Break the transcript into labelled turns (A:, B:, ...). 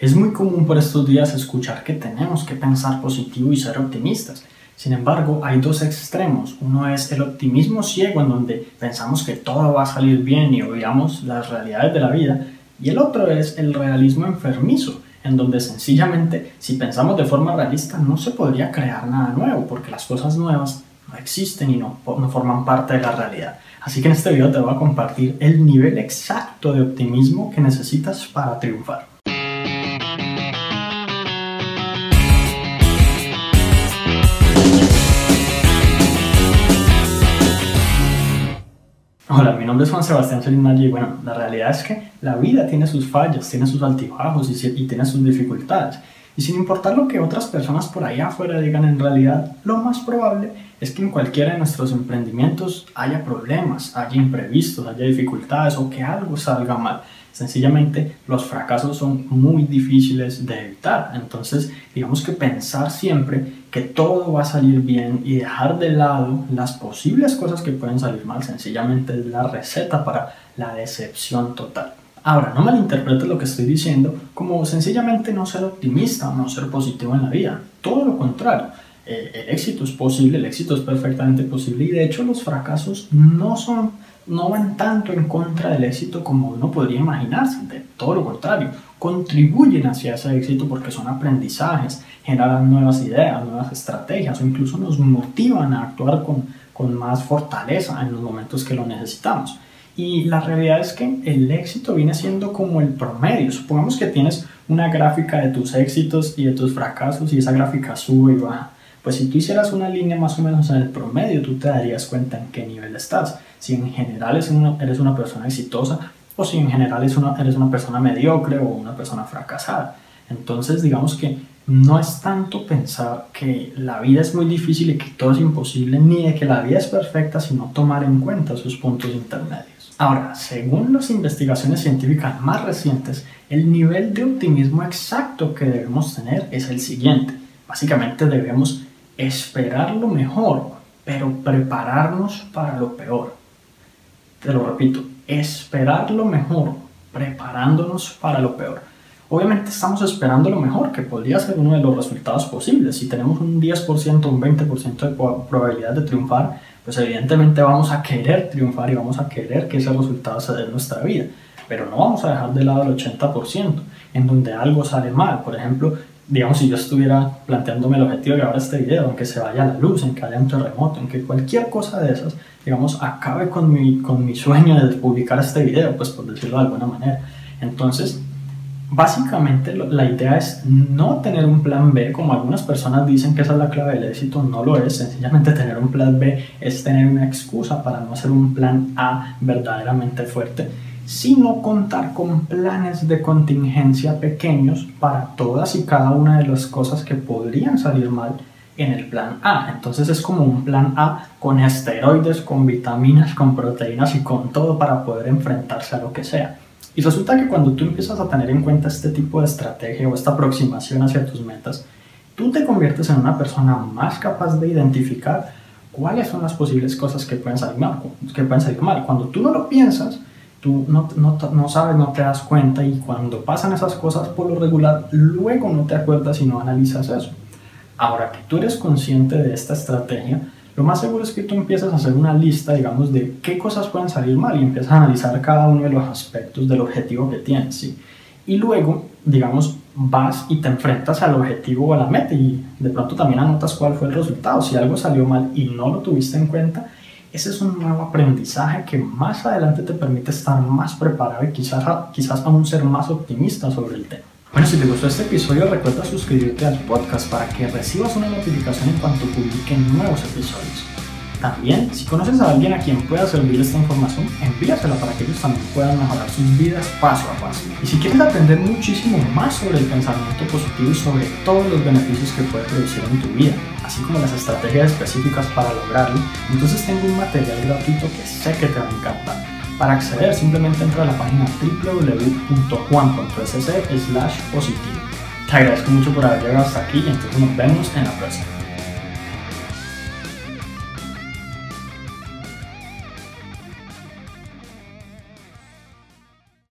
A: Es muy común por estos días escuchar que tenemos que pensar positivo y ser optimistas. Sin embargo, hay dos extremos. Uno es el optimismo ciego, en donde pensamos que todo va a salir bien y obviamos las realidades de la vida. Y el otro es el realismo enfermizo, en donde sencillamente, si pensamos de forma realista, no se podría crear nada nuevo, porque las cosas nuevas no existen y no, no forman parte de la realidad. Así que en este video te voy a compartir el nivel exacto de optimismo que necesitas para triunfar. Hola, mi nombre es Juan Sebastián Solinari y bueno, la realidad es que la vida tiene sus fallas, tiene sus altibajos y, tiene sus dificultades. Y sin importar lo que otras personas por allá afuera digan en realidad, lo más probable es que en cualquiera de nuestros emprendimientos haya problemas, haya imprevistos, haya dificultades o que algo salga mal. Sencillamente los fracasos son muy difíciles de evitar. Entonces, digamos que pensar siempre que todo va a salir bien y dejar de lado las posibles cosas que pueden salir mal, sencillamente es la receta para la decepción total. Ahora, no malinterpretes lo que estoy diciendo como sencillamente no ser optimista o no ser positivo en la vida. Todo lo contrario. Eh, el éxito es posible, el éxito es perfectamente posible y de hecho los fracasos no son no van tanto en contra del éxito como uno podría imaginarse, de todo lo contrario, contribuyen hacia ese éxito porque son aprendizajes, generan nuevas ideas, nuevas estrategias o incluso nos motivan a actuar con, con más fortaleza en los momentos que lo necesitamos. Y la realidad es que el éxito viene siendo como el promedio. Supongamos que tienes una gráfica de tus éxitos y de tus fracasos y esa gráfica sube y baja. Pues si tú hicieras una línea más o menos en el promedio, tú te darías cuenta en qué nivel estás. Si en general eres una, persona exitosa o si en general eres una, eres una persona mediocre o una persona fracasada. Entonces digamos que no es tanto pensar que la vida es muy difícil y que todo es imposible, ni de que la vida es perfecta, sino tomar en cuenta sus puntos intermedios. Ahora, según las investigaciones científicas más recientes, el nivel de optimismo exacto que debemos tener es el siguiente. Básicamente debemos esperar lo mejor, pero prepararnos para lo peor. Te lo repito, esperar lo mejor, preparándonos para lo peor. Obviamente estamos esperando lo mejor, que podría ser uno de los resultados posibles. Si tenemos un 10%, un 20% de probabilidad de triunfar, pues evidentemente vamos a querer triunfar y vamos a querer que ese resultado se dé en nuestra vida. Pero no vamos a dejar de lado el 80%, en donde algo sale mal. Por ejemplo, digamos, si yo estuviera planteándome el objetivo de grabar este video, en que se vaya la luz, en que haya un terremoto, en que cualquier cosa de esas, digamos, acabe con mi, con mi sueño de publicar este video, pues por decirlo de alguna manera. Entonces, Básicamente la idea es no tener un plan B, como algunas personas dicen que esa es la clave del éxito, no lo es, sencillamente tener un plan B es tener una excusa para no hacer un plan A verdaderamente fuerte, sino contar con planes de contingencia pequeños para todas y cada una de las cosas que podrían salir mal en el plan A. Entonces es como un plan A con esteroides, con vitaminas, con proteínas y con todo para poder enfrentarse a lo que sea. Y resulta que cuando tú empiezas a tener en cuenta este tipo de estrategia o esta aproximación hacia tus metas, tú te conviertes en una persona más capaz de identificar cuáles son las posibles cosas que pueden salir mal. Que pueden salir mal. Cuando tú no lo piensas, tú no, no, no, sabes, no te das cuenta y cuando pasan esas cosas por lo regular, luego no te acuerdas y no analizas eso. Ahora que tú eres consciente de esta estrategia, lo más seguro es que tú empiezas a hacer una lista, digamos, de qué cosas pueden salir mal y empiezas a analizar cada uno de los aspectos del objetivo que tienes. Y luego, digamos, vas y te enfrentas al objetivo o a la meta y de pronto también anotas cuál fue el resultado. Si algo salió mal y no lo tuviste en cuenta, ese es un nuevo aprendizaje que más adelante te permite estar más preparado y quizás, quizás aún ser más optimista sobre el tema. Bueno, si te gustó este episodio, recuerda suscribirte al podcast para que recibas una notificación en cuanto publique nuevos episodios. También, si conoces a alguien a quien pueda servir esta información, envíasela para que ellos también puedan mejorar sus vidas paso a paso. Y si quieres aprender muchísimo más sobre el pensamiento positivo y sobre todos los beneficios que puede producir en tu vida, así como las estrategias específicas para lograrlo, entonces tengo un material gratuito que sé que te va a encantar. Para acceder simplemente entra a la página www.juan.sc slash positivo. Te agradezco mucho por haber llegado hasta aquí y entonces nos vemos en la próxima.